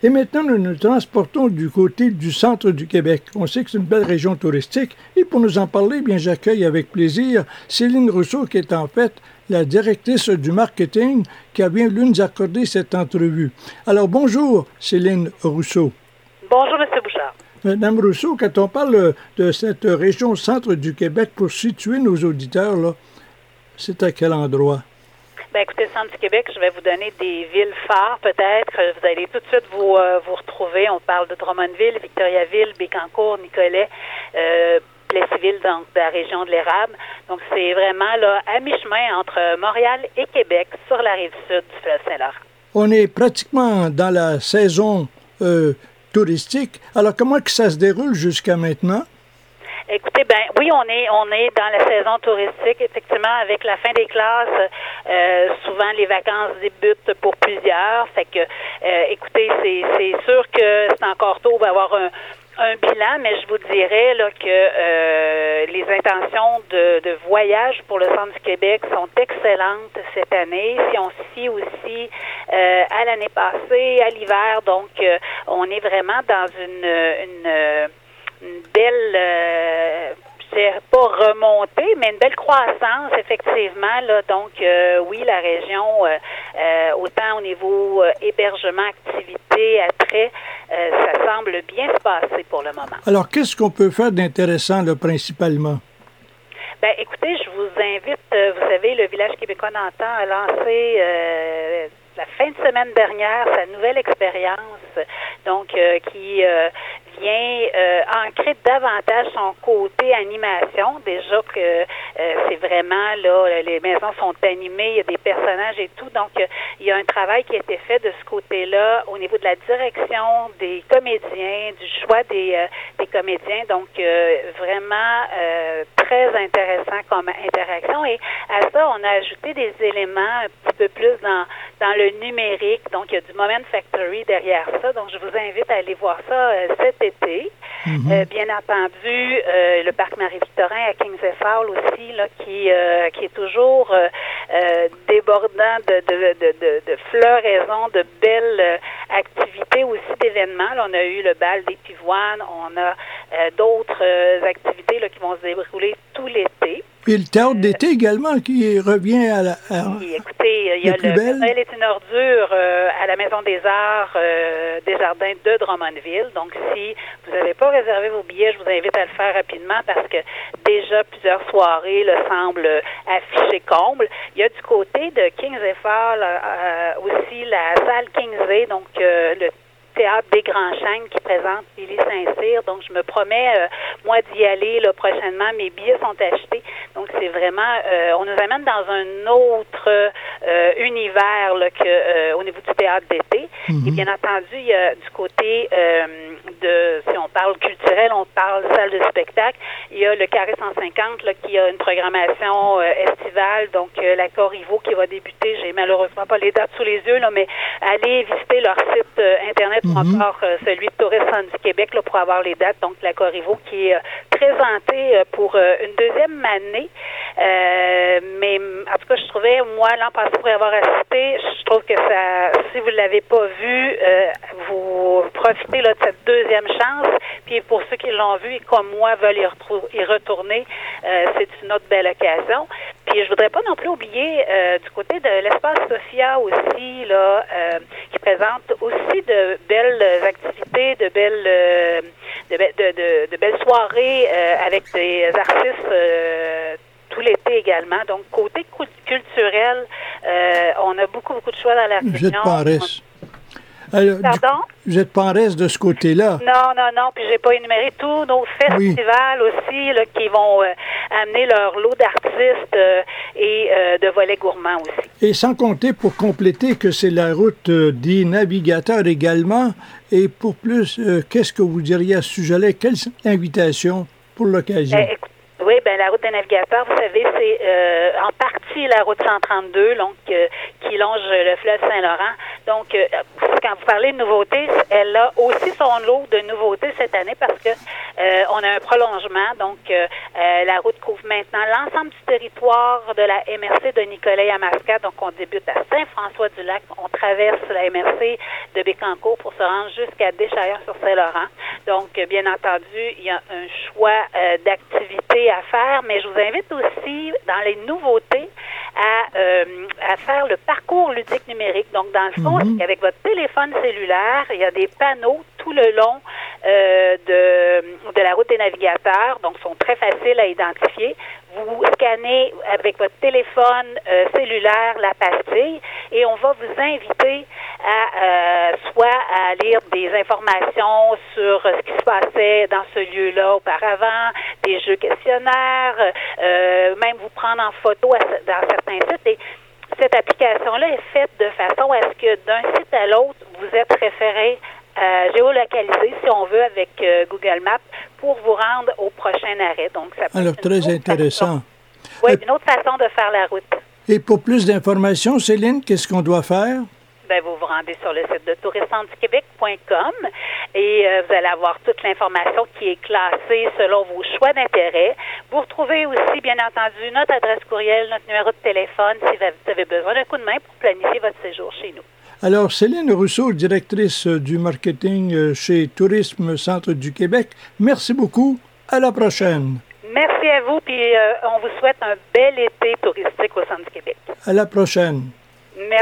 Et maintenant, nous nous transportons du côté du centre du Québec. On sait que c'est une belle région touristique. Et pour nous en parler, bien, j'accueille avec plaisir Céline Rousseau, qui est en fait la directrice du marketing, qui a bien voulu nous accorder cette entrevue. Alors, bonjour, Céline Rousseau. Bonjour, M. Bouchard. Madame Rousseau, quand on parle de cette région centre du Québec, pour situer nos auditeurs, là, c'est à quel endroit? Ben, écoutez, centre du Québec, je vais vous donner des villes phares, peut-être. Vous allez tout de suite vous, euh, vous retrouver. On parle de Drummondville, Victoriaville, Bécancourt, Nicolet, euh, Plessisville, donc de la région de l'érable. Donc, c'est vraiment là, à mi-chemin entre Montréal et Québec, sur la rive sud du fleuve Saint-Laurent. On est pratiquement dans la saison euh, touristique. Alors, comment que ça se déroule jusqu'à maintenant? Écoutez, ben oui, on est on est dans la saison touristique. Effectivement, avec la fin des classes, euh, souvent les vacances débutent pour plusieurs. Fait que, euh, écoutez, c'est c'est sûr que c'est encore tôt. On va avoir un un bilan, mais je vous dirais là, que euh, les intentions de, de, voyage pour le centre du Québec sont excellentes cette année. Si on se fie aussi euh, à l'année passée, à l'hiver, donc euh, on est vraiment dans une, une une belle, euh, pas remontée, mais une belle croissance, effectivement. Là. Donc, euh, oui, la région, euh, euh, autant au niveau hébergement, activité, attrait, ça semble bien se passer pour le moment. Alors, qu'est-ce qu'on peut faire d'intéressant, là, principalement? Ben, écoutez, je vous invite, vous savez, le Village québécois d'antan a lancé la fin de semaine dernière sa nouvelle expérience, donc qui vient euh, ancrer davantage son côté animation. Déjà que euh, c'est vraiment là, les maisons sont animées, il y a des personnages et tout. Donc, euh, il y a un travail qui a été fait de ce côté-là au niveau de la direction des comédiens, du choix des, des comédiens. Donc, vraiment très intéressant comme interaction. Et à ça, on a ajouté des éléments un petit peu plus dans, dans le numérique. Donc, il y a du Moment Factory derrière ça. Donc, je vous invite à aller voir ça cet été. Mhm. Euh, bien entendu, euh, le parc Marie-Victorin à Kings Fowl aussi, là, qui, euh, qui est toujours débordant de, de, de, de, floraison, de belles activités aussi d'événements. on a eu le bal des pivoines, on a d'autres activités là, qui vont se dérouler tout l'été. Et le théâtre d'été également qui revient à la. écoutez, il y a le Noël est une ordure euh, à la Maison des Arts euh, des Jardins de Drummondville. Donc, si vous n'avez pas réservé vos billets, je vous invite à le faire rapidement parce que déjà plusieurs soirées le semblent afficher comble. Il y a du côté de Kings Fall euh, aussi la salle Kingsley, donc le théâtre des Grands Chênes qui présente Billy Saint-Cyr. Donc, je me promets, euh, moi, d'y aller là, prochainement. Mes billets sont achetés. Donc, c'est vraiment, euh, on nous amène dans un autre euh, univers là, que au niveau du théâtre d'été. Mhm. Et bien entendu, il y a du côté de, si on parle culturel, on parle salle de spectacle. Il y a le Carré 150 là, qui a une programmation estivale. Donc, la Corriveau qui va débuter. J'ai malheureusement pas les dates sous les yeux, là, mais allez visiter leur site internet Mhm. encore euh, celui de Tourisme du Québec là, pour avoir les dates. Donc, la Corriveau qui est euh, présentée euh, pour une deuxième année. Mais en tout cas, je trouvais, moi, l'an passé, pour y avoir assisté, je trouve que ça, si vous ne l'avez pas vu, vous profitez là, de cette deuxième chance. Puis pour ceux qui l'ont vu et comme moi veulent y, retourner, c'est une autre belle occasion. Puis je voudrais pas non plus oublier du côté de l'espace Sophia aussi, là, qui présente aussi de belles activités, de belles, euh, de, belles soirées euh, avec des artistes euh, tout l'été également. Donc, côté culturel, on a beaucoup, beaucoup de choix dans la région. Pardon? vous n'êtes pas en reste de ce côté-là. Non, non, non. Puis j'ai pas énuméré tous nos festivals aussi là, qui vont amener leur lot d'artistes et de volets gourmands aussi. Et sans compter, pour compléter, que c'est la route des navigateurs également. Et pour plus, euh, qu'est-ce que vous diriez à ce sujet-là? Quelle invitation pour l'occasion? Eh, oui, Oui, ben la route des navigateurs, vous savez, c'est euh, en partie la route 132, donc euh, qui longe le fleuve Saint-Laurent. Donc, euh, quand vous parlez de nouveautés, elle a aussi son lot de nouveautés cette année parce que on a un prolongement. Donc, la route couvre maintenant l'ensemble du territoire de la MRC de Nicolet à Masca. Donc, on débute à Saint-François-du-Lac, on traverse la MRC de Bécancourt pour se rendre jusqu'à Déchaillon-sur-Saint-Laurent. Donc, bien entendu, il y a un choix d'activités à faire, mais je vous invite aussi dans les nouveautés à, euh, à faire le parcours ludique numérique. Donc, dans le fond, mhm. avec votre téléphone cellulaire, il y a des panneaux tout le long euh, de, de la route des navigateurs, donc sont très faciles à identifier. Vous scannez avec votre téléphone euh, cellulaire la pastille et on va vous inviter à euh, soit à lire des informations sur ce qui se passait dans ce lieu-là auparavant, des jeux questionnaires, même vous prendre en photo dans certains sites. Et cette application-là est faite de façon à ce que d'un site à l'autre, vous êtes référé euh, géolocaliser, si on veut, avec euh, Google Maps pour vous rendre au prochain arrêt. Donc, ça Alors, très intéressant. Oui, une autre façon de faire la route. Et pour plus d'informations, Céline, qu'est-ce qu'on doit faire? Ben, vous vous rendez sur le site de tourismeduquebec.com et euh, vous allez avoir toute l'information qui est classée selon vos choix d'intérêt. Vous retrouvez aussi, bien entendu, notre adresse courriel, notre numéro de téléphone si vous avez besoin d'un coup de main pour planifier votre séjour chez nous. Alors, Céline Rousseau, directrice du marketing euh, chez Tourisme Centre du Québec, merci beaucoup. À la prochaine. Merci à vous, puis euh, on vous souhaite un bel été touristique au Centre du Québec. À la prochaine.